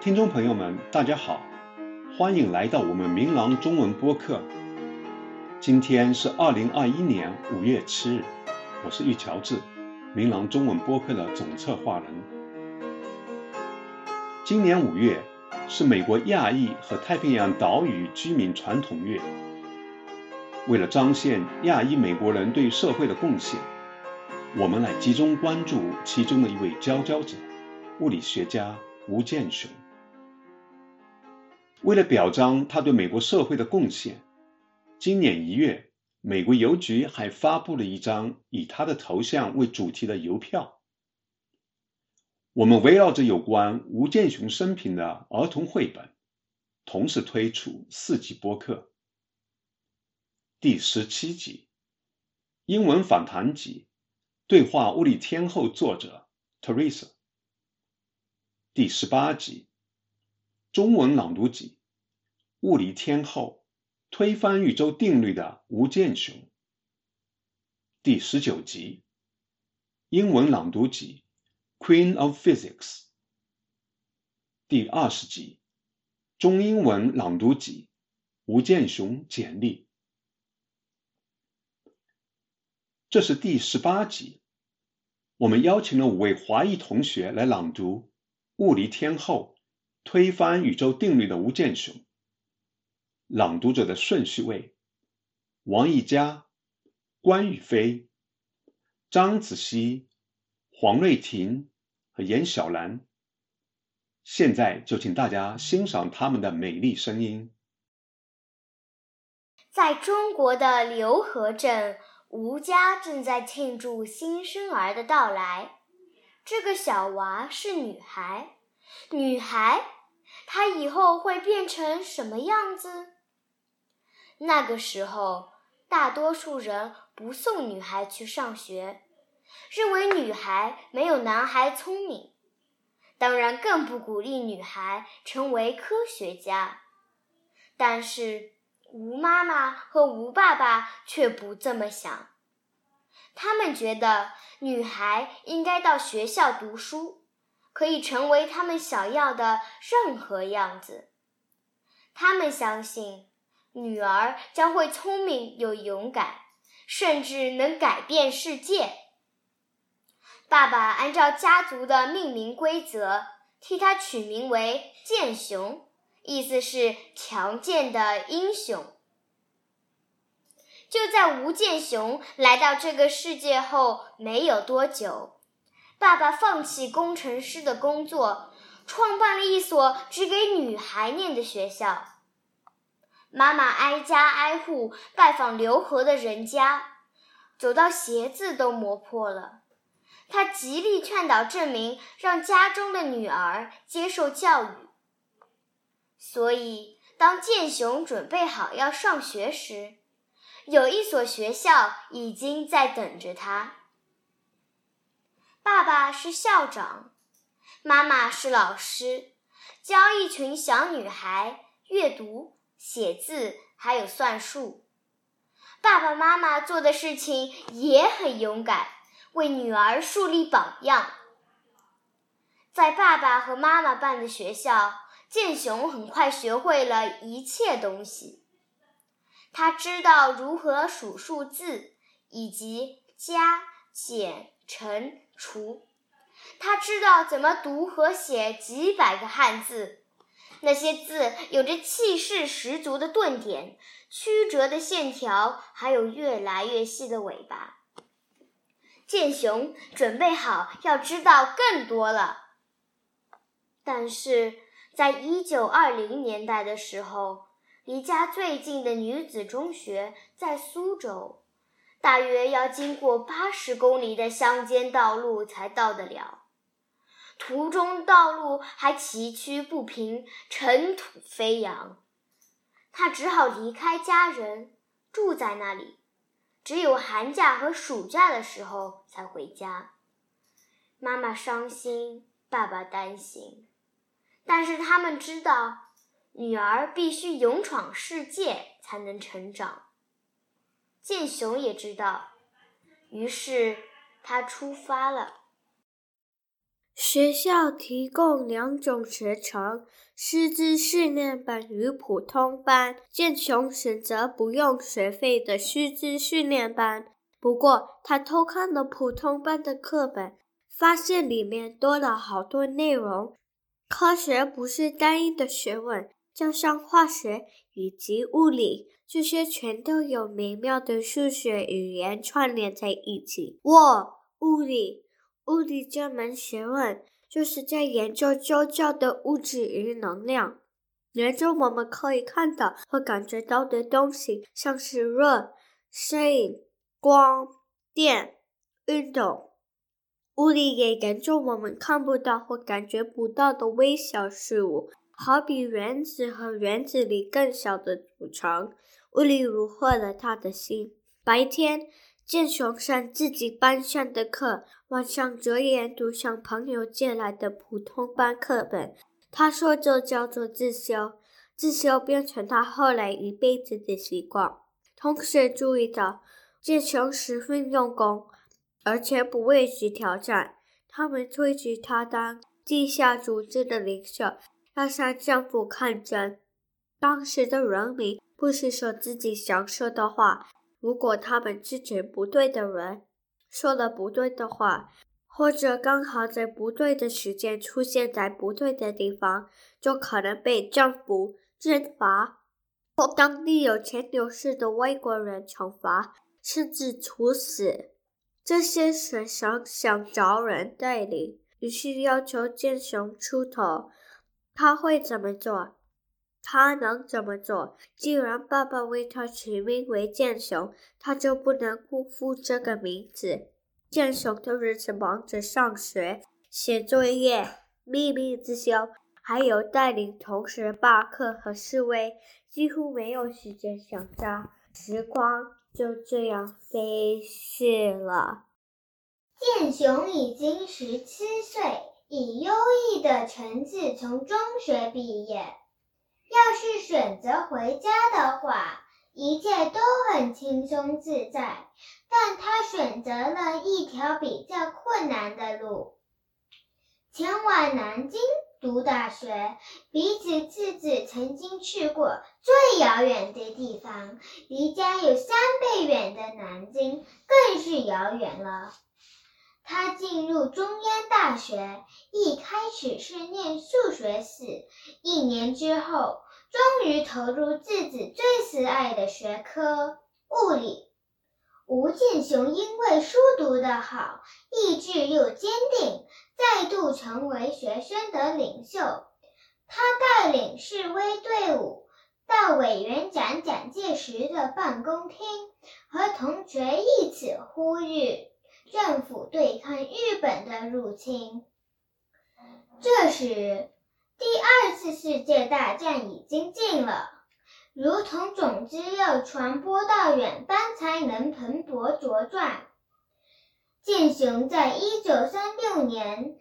听众朋友们，大家好，欢迎来到我们明朗中文播客。今天是二零二一年五月七日，我是玉乔治，明朗中文播客的总策划人。今年五月是美国亚裔和太平洋岛屿居民传统月。为了彰显亚裔美国人对社会的贡献，我们来集中关注其中的一位佼佼者——物理学家吴健雄。为了表彰他对美国社会的贡献，今年一月，美国邮局还发布了一张以他的头像为主题的邮票。我们围绕着有关吴健雄生平的儿童绘本，同时推出四集播客。第十七集，英文访谈集，对话物理天后作者 Teresa。第十八集。中文朗读集《物理天后》推翻宇宙定律的吴健雄。第十九集英文朗读集《Queen of Physics》。第二十集中英文朗读集《吴健雄简历》。这是第十八集，我们邀请了五位华裔同学来朗读《物理天后》。推翻宇宙定律的吴健雄，朗读者的顺序为：王一佳、关宇飞、张子熙、黄瑞婷和严小兰。现在就请大家欣赏他们的美丽声音。在中国的刘河镇，吴家正在庆祝新生儿的到来。这个小娃是女孩。女孩，她以后会变成什么样子？那个时候，大多数人不送女孩去上学，认为女孩没有男孩聪明，当然更不鼓励女孩成为科学家。但是，吴妈妈和吴爸爸却不这么想，他们觉得女孩应该到学校读书。可以成为他们想要的任何样子。他们相信女儿将会聪明又勇敢，甚至能改变世界。爸爸按照家族的命名规则，替他取名为剑雄，意思是强健的英雄。就在吴健雄来到这个世界后没有多久。爸爸放弃工程师的工作，创办了一所只给女孩念的学校。妈妈挨家挨户拜访刘和的人家，走到鞋子都磨破了。她极力劝导郑明让家中的女儿接受教育。所以，当建雄准备好要上学时，有一所学校已经在等着他。爸爸是校长，妈妈是老师，教一群小女孩阅读、写字，还有算术。爸爸妈妈做的事情也很勇敢，为女儿树立榜样。在爸爸和妈妈办的学校，建雄很快学会了一切东西。他知道如何数数字，以及加、减、乘。除，他知道怎么读和写几百个汉字，那些字有着气势十足的顿点、曲折的线条，还有越来越细的尾巴。建雄准备好要知道更多了，但是在一九二零年代的时候，离家最近的女子中学在苏州。大约要经过八十公里的乡间道路才到得了，途中道路还崎岖不平，尘土飞扬。他只好离开家人，住在那里，只有寒假和暑假的时候才回家。妈妈伤心，爸爸担心，但是他们知道，女儿必须勇闯世界才能成长。建雄也知道，于是他出发了。学校提供两种学程：师资训练班与普通班。建雄选择不用学费的师资训练班，不过他偷看了普通班的课本，发现里面多了好多内容。科学不是单一的学问，就像化学以及物理，这些全都有美妙的数学语言串联在一起。我物理。物理这门学问就是在研究周遭的物质与能量，研究我们可以看到或感觉到的东西，像是热、声音、光、电、运动。物理也研究我们看不到或感觉不到的微小事物，好比原子和原子里更小的组成。物理虏获了他的心。白天。建雄上自己班上的课，晚上则研读向朋友借来的普通班课本。他说这叫做自修，自修变成他后来一辈子的习惯。同学注意到，建雄十分用功，而且不畏惧挑战。他们推举他当地下组织的领袖，要向政府抗争。当时的人民不是说自己想说的话。如果他们支持不对的人，说了不对的话，或者刚好在不对的时间出现在不对的地方，就可能被政府惩罚，或当地有钱有势的外国人惩罚，甚至处死。这些学生想找人带领，于是要求剑雄出头。他会怎么做？他能怎么做？既然爸爸为他取名为剑雄，他就不能辜负这个名字。剑雄的日子忙着上学、写作业、秘密自修，还有带领同学罢课和示威，几乎没有时间想家。时光就这样飞逝了。剑雄已经十七岁，以优异的成绩从中学毕业。要是选择回家的话，一切都很轻松自在。但他选择了一条比较困难的路，前往南京读大学。比起自己曾经去过最遥远的地方，离家有三倍远的南京更是遥远了。他进入中央大学，一开始是念数学系，一年之后，终于投入自己最喜爱的学科——物理。吴建雄因为书读得好，意志又坚定，再度成为学生的领袖。他带领示威队伍到委员长蒋介石的办公厅，和同学一起呼吁。政府对抗日本的入侵。这时，第二次世界大战已经近了，如同种子要传播到远方才能蓬勃茁壮。建雄在一九三六年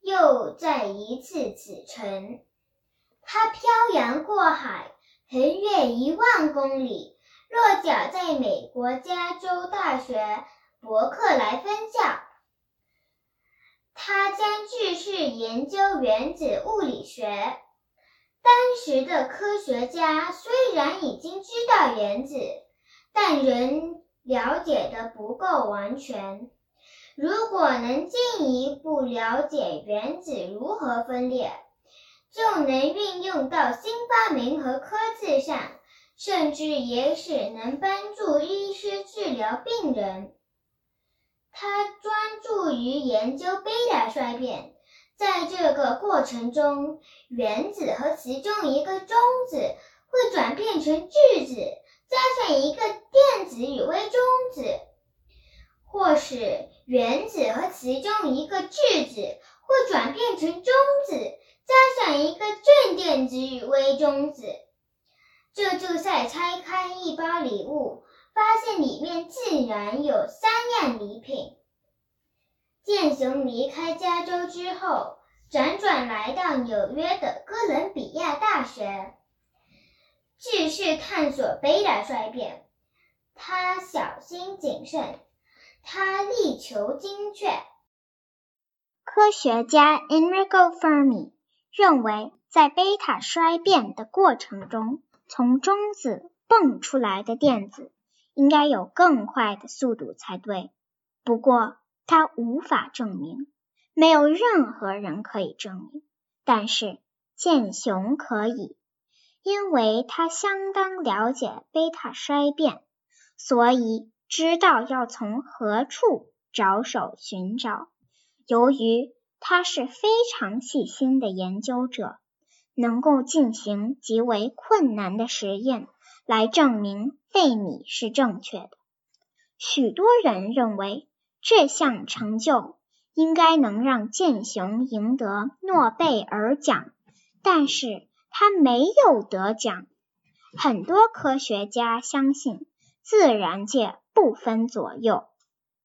又再一次启程，他漂洋过海，横越一万公里，落脚在美国加州大学。伯克莱分校，他将继续研究原子物理学。当时的科学家虽然已经知道原子，但仍了解的不够完全。如果能进一步了解原子如何分裂，就能运用到新发明和科技上，甚至也许能帮助医师治疗病人。他专注于研究贝塔衰变，在这个过程中，原子和其中一个中子会转变成质子，加上一个电子与微中子；或是原子和其中一个质子会转变成中子，加上一个正电子与微中子。这就在拆开一包礼物。发现里面竟然有三样礼品。剑雄离开加州之后，辗转来到纽约的哥伦比亚大学，继续探索贝塔衰变。他小心谨慎，他力求精确。科学家 Enrico Fermi 认为，在贝塔衰变的过程中，从中子蹦出来的电子应该有更快的速度才对。不过，他无法证明，没有任何人可以证明。但是，剑雄可以，因为他相当了解贝塔衰变，所以知道要从何处着手寻找。由于他是非常细心的研究者。能够进行极为困难的实验来证明费米是正确的。许多人认为这项成就应该能让剑雄赢得诺贝尔奖，但是他没有得奖。很多科学家相信自然界不分左右，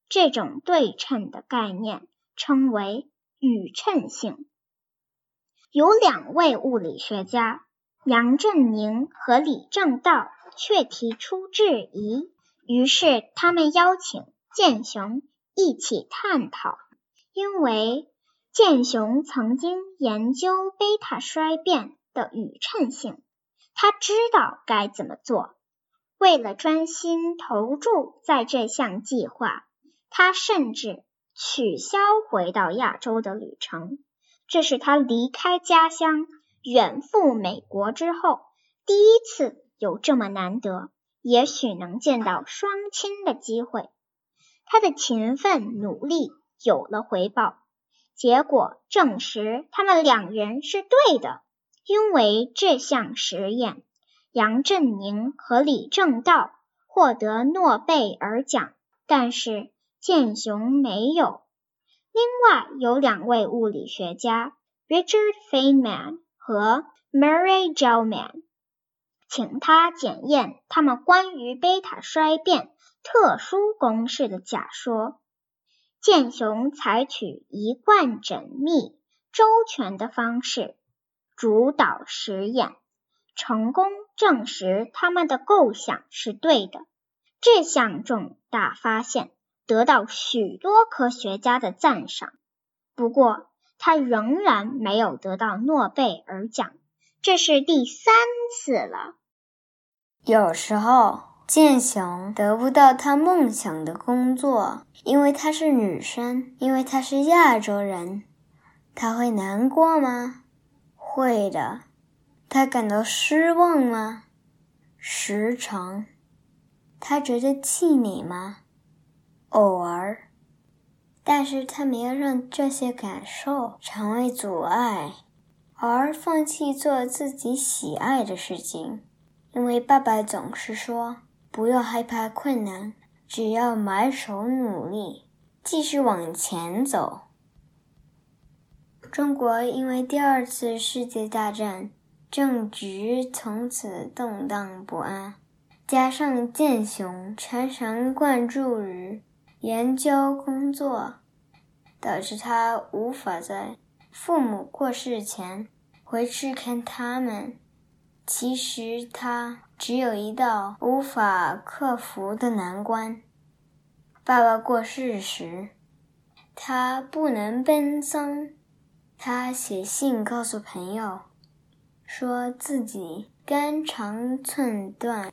这种对称的概念称为宇称性。有两位物理学家杨振宁和李政道却提出质疑，于是他们邀请剑雄一起探讨。因为剑雄曾经研究贝塔衰变的宇称性，他知道该怎么做。为了专心投注在这项计划，他甚至取消回到亚洲的旅程。这是他离开家乡远赴美国之后第一次有这么难得，也许能见到双亲的机会。他的勤奋努力有了回报，结果证实他们两人是对的。因为这项实验，杨振宁和李政道获得诺贝尔奖，但是建雄没有。另外有两位物理学家 Richard Feynman 和 Mary Gelman，请他检验他们关于贝塔衰变特殊公式的假说。剑雄采取一贯缜密、周全的方式主导实验，成功证实他们的构想是对的。这项重大发现。得到许多科学家的赞赏，不过他仍然没有得到诺贝尔奖，这是第三次了。有时候，剑雄得不到他梦想的工作，因为她是女生，因为她是亚洲人，他会难过吗？会的。他感到失望吗？时常。他觉得气馁吗？偶尔，但是他没有让这些感受成为阻碍，而放弃做自己喜爱的事情。因为爸爸总是说：“不要害怕困难，只要埋首努力，继续往前走。”中国因为第二次世界大战，政局从此动荡不安，加上建雄常常关注于。研究工作导致他无法在父母过世前回去看他们。其实他只有一道无法克服的难关：爸爸过世时，他不能奔丧。他写信告诉朋友，说自己肝肠寸断。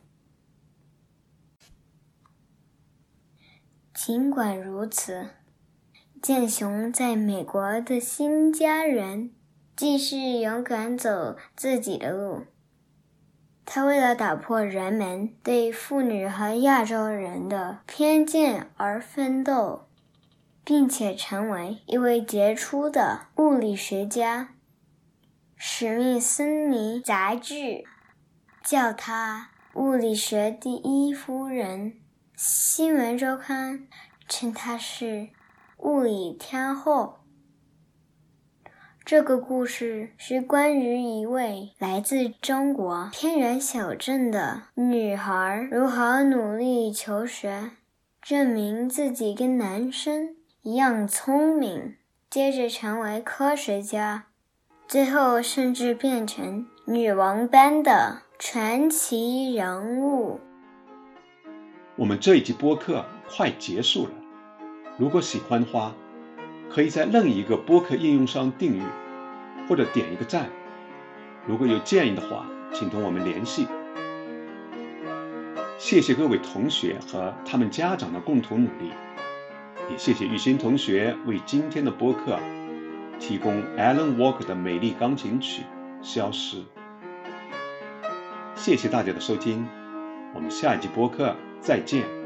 尽管如此，剑雄在美国的新家园继续勇敢走自己的路。他为了打破人们对妇女和亚洲人的偏见而奋斗，并且成为一位杰出的物理学家。史密森尼杂志叫他“物理学第一夫人”。新闻周刊称她是物理天后。这个故事是关于一位来自中国偏远小镇的女孩如何努力求学，证明自己跟男生一样聪明，接着成为科学家，最后甚至变成女王般的传奇人物。我们这一集播客快结束了，如果喜欢的话，可以在任意一个播客应用上订阅，或者点一个赞。如果有建议的话，请同我们联系。谢谢各位同学和他们家长的共同努力，也谢谢玉欣同学为今天的播客提供 Alan Walker 的美丽钢琴曲《消失》。谢谢大家的收听，我们下一集播客再见。